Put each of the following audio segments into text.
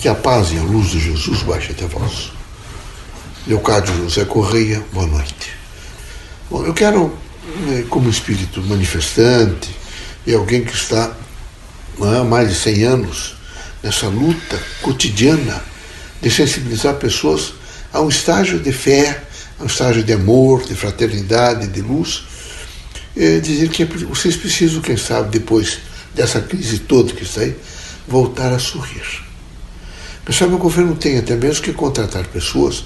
Que a paz e a luz de Jesus baixe até vós. Leocádio José Correia, boa noite. Bom, eu quero, né, como espírito manifestante e alguém que está há mais de 100 anos nessa luta cotidiana de sensibilizar pessoas a um estágio de fé, a um estágio de amor, de fraternidade, de luz, é dizer que vocês precisam, quem sabe, depois dessa crise toda que está aí, voltar a sorrir. Pessoal, o governo tem até mesmo que contratar pessoas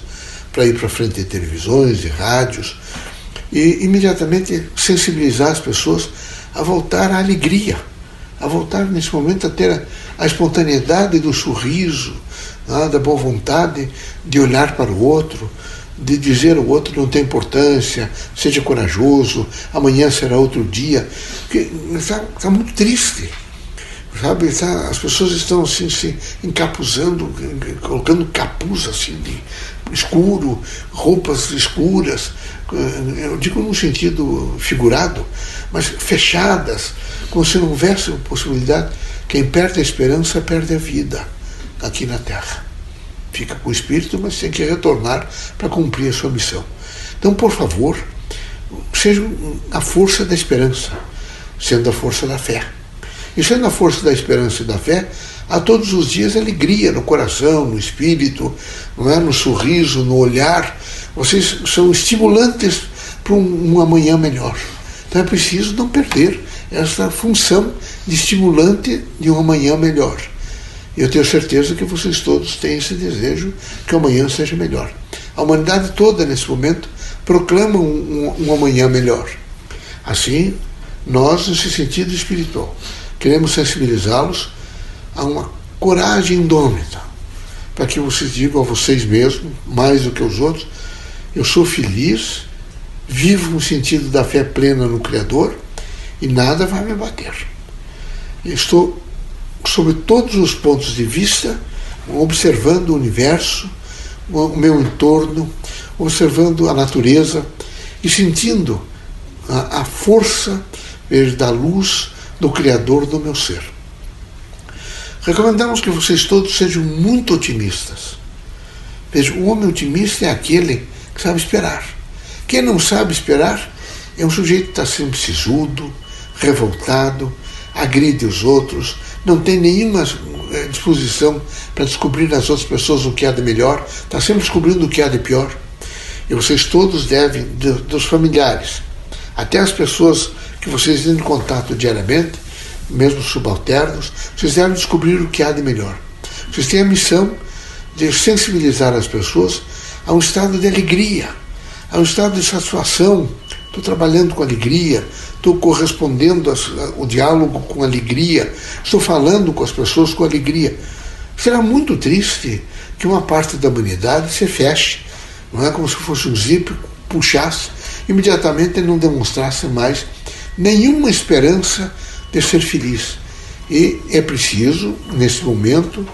para ir para frente de televisões, de rádios, e imediatamente sensibilizar as pessoas a voltar à alegria, a voltar nesse momento a ter a, a espontaneidade do sorriso, né, da boa vontade de olhar para o outro, de dizer ao outro não tem importância, seja corajoso, amanhã será outro dia. Está, está muito triste sabe? Tá, as pessoas estão assim se encapuzando, colocando capuz assim de escuro, roupas escuras, eu digo num sentido figurado, mas fechadas, como se não houvesse possibilidade. Quem perde a esperança perde a vida aqui na Terra. Fica com o espírito, mas tem que retornar para cumprir a sua missão. Então, por favor, seja a força da esperança, sendo a força da fé. E sendo a força da esperança e da fé, há todos os dias alegria no coração, no espírito, não é? no sorriso, no olhar. Vocês são estimulantes para um, um amanhã melhor. Então é preciso não perder essa função de estimulante de um amanhã melhor. Eu tenho certeza que vocês todos têm esse desejo que amanhã seja melhor. A humanidade toda, nesse momento, proclama um, um, um amanhã melhor. Assim, nós, nesse sentido espiritual, Queremos sensibilizá-los a uma coragem indômita, para que vocês digam a vocês mesmos, mais do que os outros, eu sou feliz, vivo no sentido da fé plena no Criador e nada vai me bater. estou, sobre todos os pontos de vista, observando o universo, o meu entorno, observando a natureza e sentindo a, a força da luz do Criador do meu ser. Recomendamos que vocês todos sejam muito otimistas. Veja, o homem otimista é aquele que sabe esperar. Quem não sabe esperar é um sujeito que está sempre sisudo, revoltado, agride os outros, não tem nenhuma eh, disposição para descobrir nas outras pessoas o que há de melhor, está sempre descobrindo o que há de pior. E vocês todos devem, dos familiares, até as pessoas que vocês têm contato diariamente, mesmo subalternos, vocês devem descobrir o que há de melhor. Vocês têm a missão de sensibilizar as pessoas a um estado de alegria, a um estado de satisfação. Estou trabalhando com alegria, estou correspondendo ao diálogo com alegria, estou falando com as pessoas com alegria. Será muito triste que uma parte da humanidade se feche, não é como se fosse um zip, puxasse, imediatamente não demonstrasse mais nenhuma esperança de ser feliz. E é preciso, nesse momento,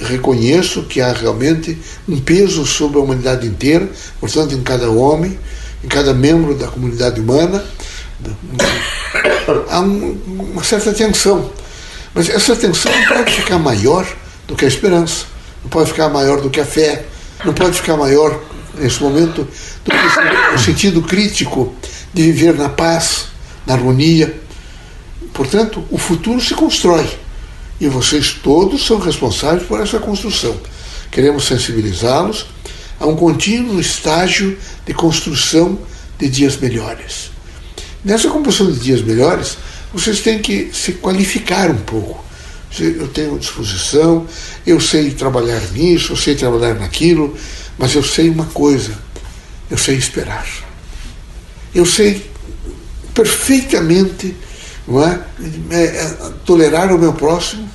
reconheço que há realmente um peso sobre a humanidade inteira, portanto, em cada homem, em cada membro da comunidade humana, há uma certa tensão. Mas essa tensão não pode ficar maior do que a esperança, não pode ficar maior do que a fé, não pode ficar maior, nesse momento, do que o sentido crítico de viver na paz, na harmonia. Portanto, o futuro se constrói e vocês todos são responsáveis por essa construção. Queremos sensibilizá-los a um contínuo estágio de construção de dias melhores. Nessa construção de dias melhores, vocês têm que se qualificar um pouco. Eu tenho disposição, eu sei trabalhar nisso, eu sei trabalhar naquilo, mas eu sei uma coisa: eu sei esperar. Eu sei perfeitamente não é? é, é tolerar o meu próximo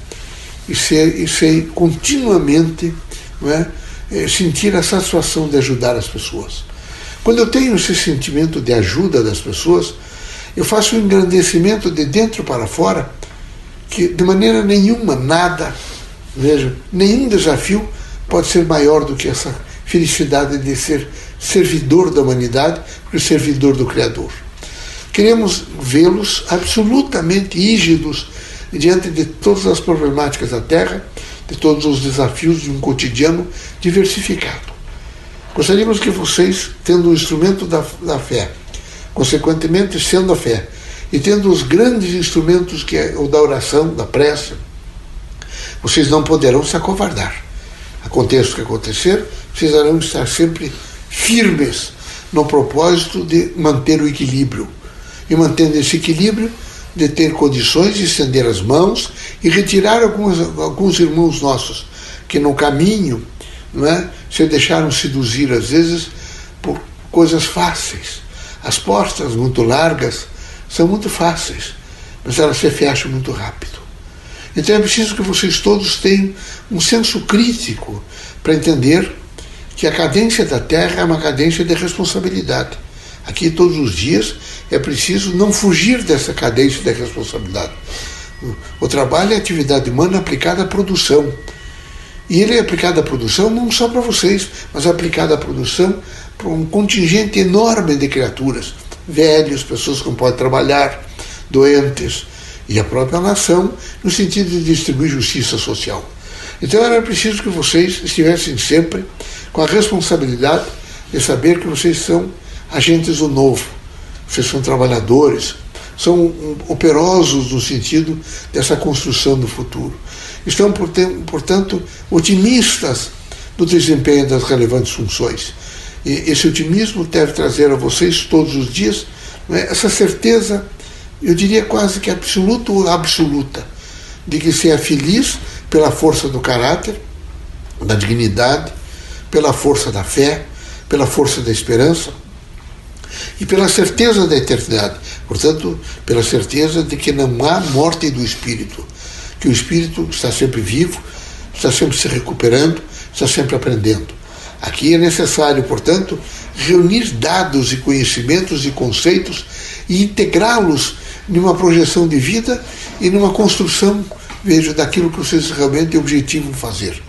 e ser, e ser continuamente não é? é, sentir a satisfação de ajudar as pessoas. Quando eu tenho esse sentimento de ajuda das pessoas, eu faço um engrandecimento de dentro para fora que de maneira nenhuma, nada, veja, nenhum desafio pode ser maior do que essa felicidade de ser servidor da humanidade e servidor do Criador. Queremos vê-los absolutamente rígidos diante de todas as problemáticas da Terra, de todos os desafios de um cotidiano diversificado. Gostaríamos que vocês, tendo o instrumento da, da fé, consequentemente sendo a fé, e tendo os grandes instrumentos que é o da oração, da prece, vocês não poderão se acovardar. Aconteça o que acontecer, precisarão estar sempre firmes no propósito de manter o equilíbrio. E mantendo esse equilíbrio, de ter condições de estender as mãos e retirar alguns, alguns irmãos nossos que no caminho é, se deixaram seduzir às vezes por coisas fáceis. As portas muito largas são muito fáceis, mas elas se fecham muito rápido. Então é preciso que vocês todos tenham um senso crítico para entender que a cadência da Terra é uma cadência de responsabilidade. Aqui todos os dias é preciso não fugir dessa cadência da responsabilidade. O trabalho é atividade humana aplicada à produção. E ele é aplicado à produção não só para vocês, mas é aplicado à produção para um contingente enorme de criaturas, velhos, pessoas que não podem trabalhar, doentes, e a própria nação, no sentido de distribuir justiça social. Então era preciso que vocês estivessem sempre com a responsabilidade de saber que vocês são agentes do novo, vocês são trabalhadores, são operosos no sentido dessa construção do futuro. Estão, portanto, otimistas no desempenho das relevantes funções. E esse otimismo deve trazer a vocês todos os dias né, essa certeza, eu diria quase que absoluta ou absoluta, de que se é feliz pela força do caráter, da dignidade, pela força da fé, pela força da esperança, e pela certeza da eternidade. Portanto, pela certeza de que não há morte do espírito, que o espírito está sempre vivo, está sempre se recuperando, está sempre aprendendo. Aqui é necessário, portanto, reunir dados e conhecimentos e conceitos e integrá-los numa projeção de vida e numa construção, veja, daquilo que vocês realmente objetivam fazer.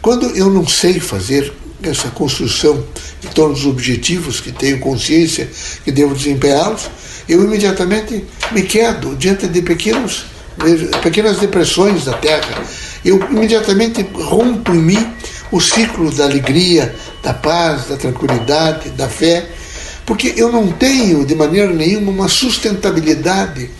Quando eu não sei fazer essa construção de torno dos objetivos, que tenho consciência que devo desempenhá-los, eu imediatamente me quedo diante de pequenos, pequenas depressões da terra. Eu imediatamente rompo em mim o ciclo da alegria, da paz, da tranquilidade, da fé, porque eu não tenho de maneira nenhuma uma sustentabilidade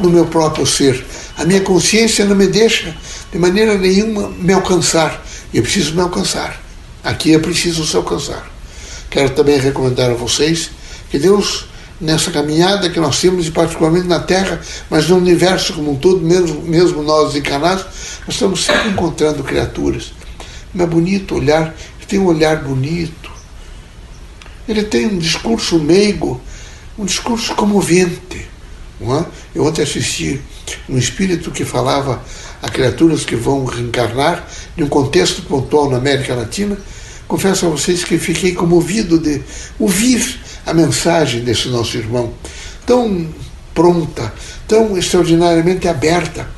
no meu próprio ser. A minha consciência não me deixa de maneira nenhuma me alcançar. Eu preciso me alcançar. Aqui é preciso se alcançar. Quero também recomendar a vocês que Deus, nessa caminhada que nós temos, e particularmente na Terra, mas no universo como um todo, mesmo, mesmo nós encarnados, nós estamos sempre encontrando criaturas. Não é bonito olhar, tem um olhar bonito, ele tem um discurso meigo, um discurso comovente. Não é? Eu ontem assisti um espírito que falava a criaturas que vão reencarnar de um contexto pontual na América Latina confesso a vocês que fiquei comovido de ouvir a mensagem desse nosso irmão, tão pronta, tão extraordinariamente aberta,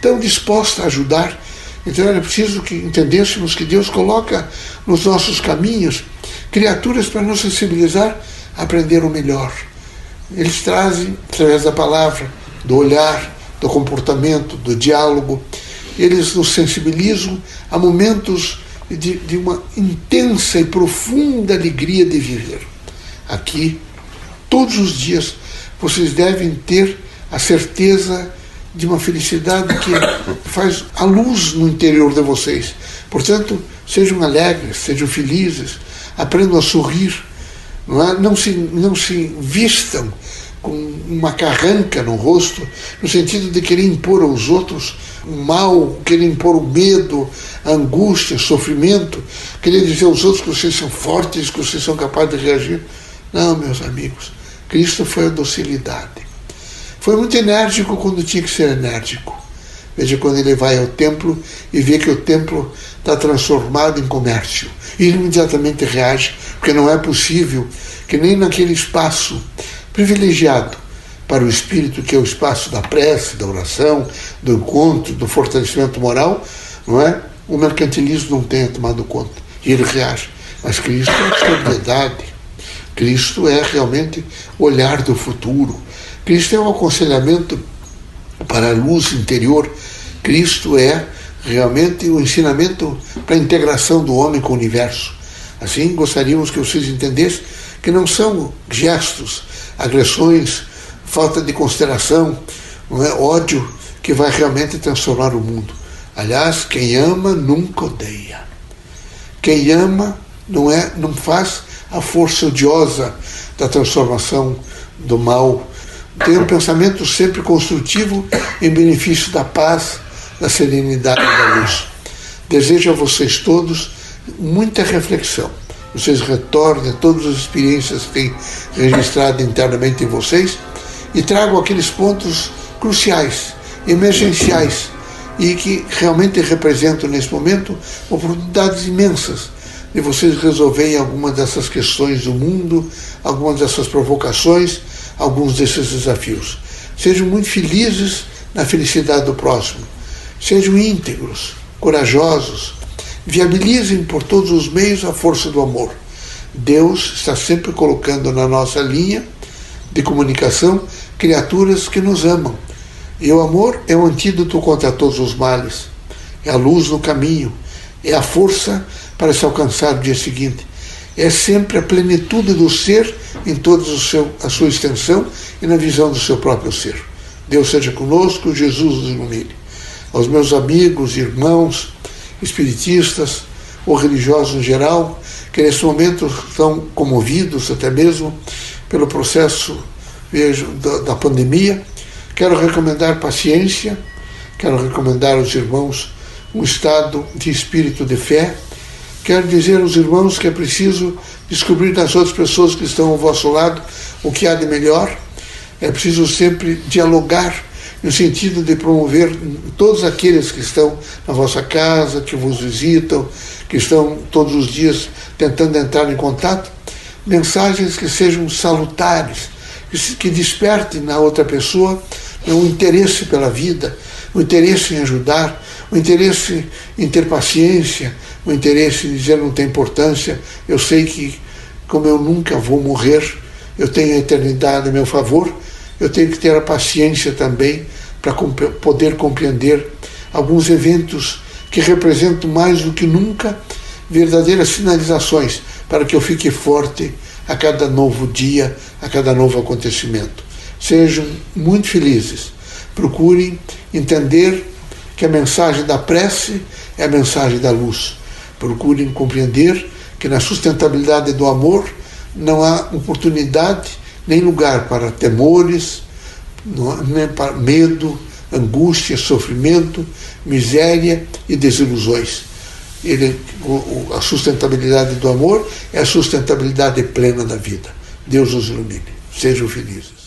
tão disposta a ajudar. Então era preciso que entendêssemos que Deus coloca nos nossos caminhos criaturas para nos sensibilizar a aprender o melhor. Eles trazem, através da palavra, do olhar, do comportamento, do diálogo, eles nos sensibilizam a momentos de, de uma intensa e profunda alegria de viver. Aqui, todos os dias, vocês devem ter a certeza de uma felicidade que faz a luz no interior de vocês. Portanto, sejam alegres, sejam felizes, aprendam a sorrir, não, é? não, se, não se vistam com uma carranca no rosto, no sentido de querer impor aos outros o mal, querer impor o medo, a angústia, o sofrimento, querer dizer aos outros que vocês são fortes, que vocês são capazes de reagir. Não, meus amigos, Cristo foi a docilidade. Foi muito enérgico quando tinha que ser enérgico. Veja quando ele vai ao templo e vê que o templo está transformado em comércio. E imediatamente reage, porque não é possível que nem naquele espaço privilegiado para o espírito, que é o espaço da prece, da oração, do encontro, do fortalecimento moral, não é? O mercantilismo não tenha tomado conta. E ele reage. Mas Cristo é sobriedade. Cristo é realmente olhar do futuro. Cristo é um aconselhamento para a luz interior. Cristo é realmente o ensinamento para a integração do homem com o universo. Assim, gostaríamos que vocês entendessem que não são gestos, agressões, falta de consideração, não é ódio que vai realmente transformar o mundo. Aliás, quem ama nunca odeia. Quem ama não é, não faz a força odiosa da transformação do mal. Tem um pensamento sempre construtivo em benefício da paz, da serenidade e da luz. Desejo a vocês todos muita reflexão. Vocês retornem todas as experiências que têm registrado internamente em vocês e tragam aqueles pontos cruciais, emergenciais e que realmente representam nesse momento oportunidades imensas de vocês resolverem algumas dessas questões do mundo, algumas dessas provocações, alguns desses desafios. Sejam muito felizes na felicidade do próximo. Sejam íntegros, corajosos, viabilizem por todos os meios a força do amor. Deus está sempre colocando na nossa linha de comunicação criaturas que nos amam. E o amor é o antídoto contra todos os males, é a luz no caminho, é a força para se alcançar o dia seguinte. É sempre a plenitude do ser em toda a sua extensão e na visão do seu próprio ser. Deus seja conosco, Jesus nos ilumine. Aos meus amigos, irmãos, espiritistas ou religiosos em geral, que nesse momento estão comovidos até mesmo pelo processo vejo, da, da pandemia, quero recomendar paciência, quero recomendar aos irmãos um estado de espírito de fé, Quero dizer aos irmãos que é preciso descobrir nas outras pessoas que estão ao vosso lado o que há de melhor. É preciso sempre dialogar no sentido de promover todos aqueles que estão na vossa casa, que vos visitam, que estão todos os dias tentando entrar em contato, mensagens que sejam salutares, que despertem na outra pessoa o interesse pela vida, o interesse em ajudar, o interesse em ter paciência, o interesse em dizer não tem importância, eu sei que, como eu nunca vou morrer, eu tenho a eternidade a meu favor, eu tenho que ter a paciência também para comp poder compreender alguns eventos que representam mais do que nunca verdadeiras sinalizações para que eu fique forte a cada novo dia, a cada novo acontecimento. Sejam muito felizes. Procurem entender que a mensagem da prece é a mensagem da luz procurem compreender que na sustentabilidade do amor não há oportunidade nem lugar para temores, nem para medo, angústia, sofrimento, miséria e desilusões. Ele, a sustentabilidade do amor é a sustentabilidade plena da vida. Deus os ilumine. Sejam felizes.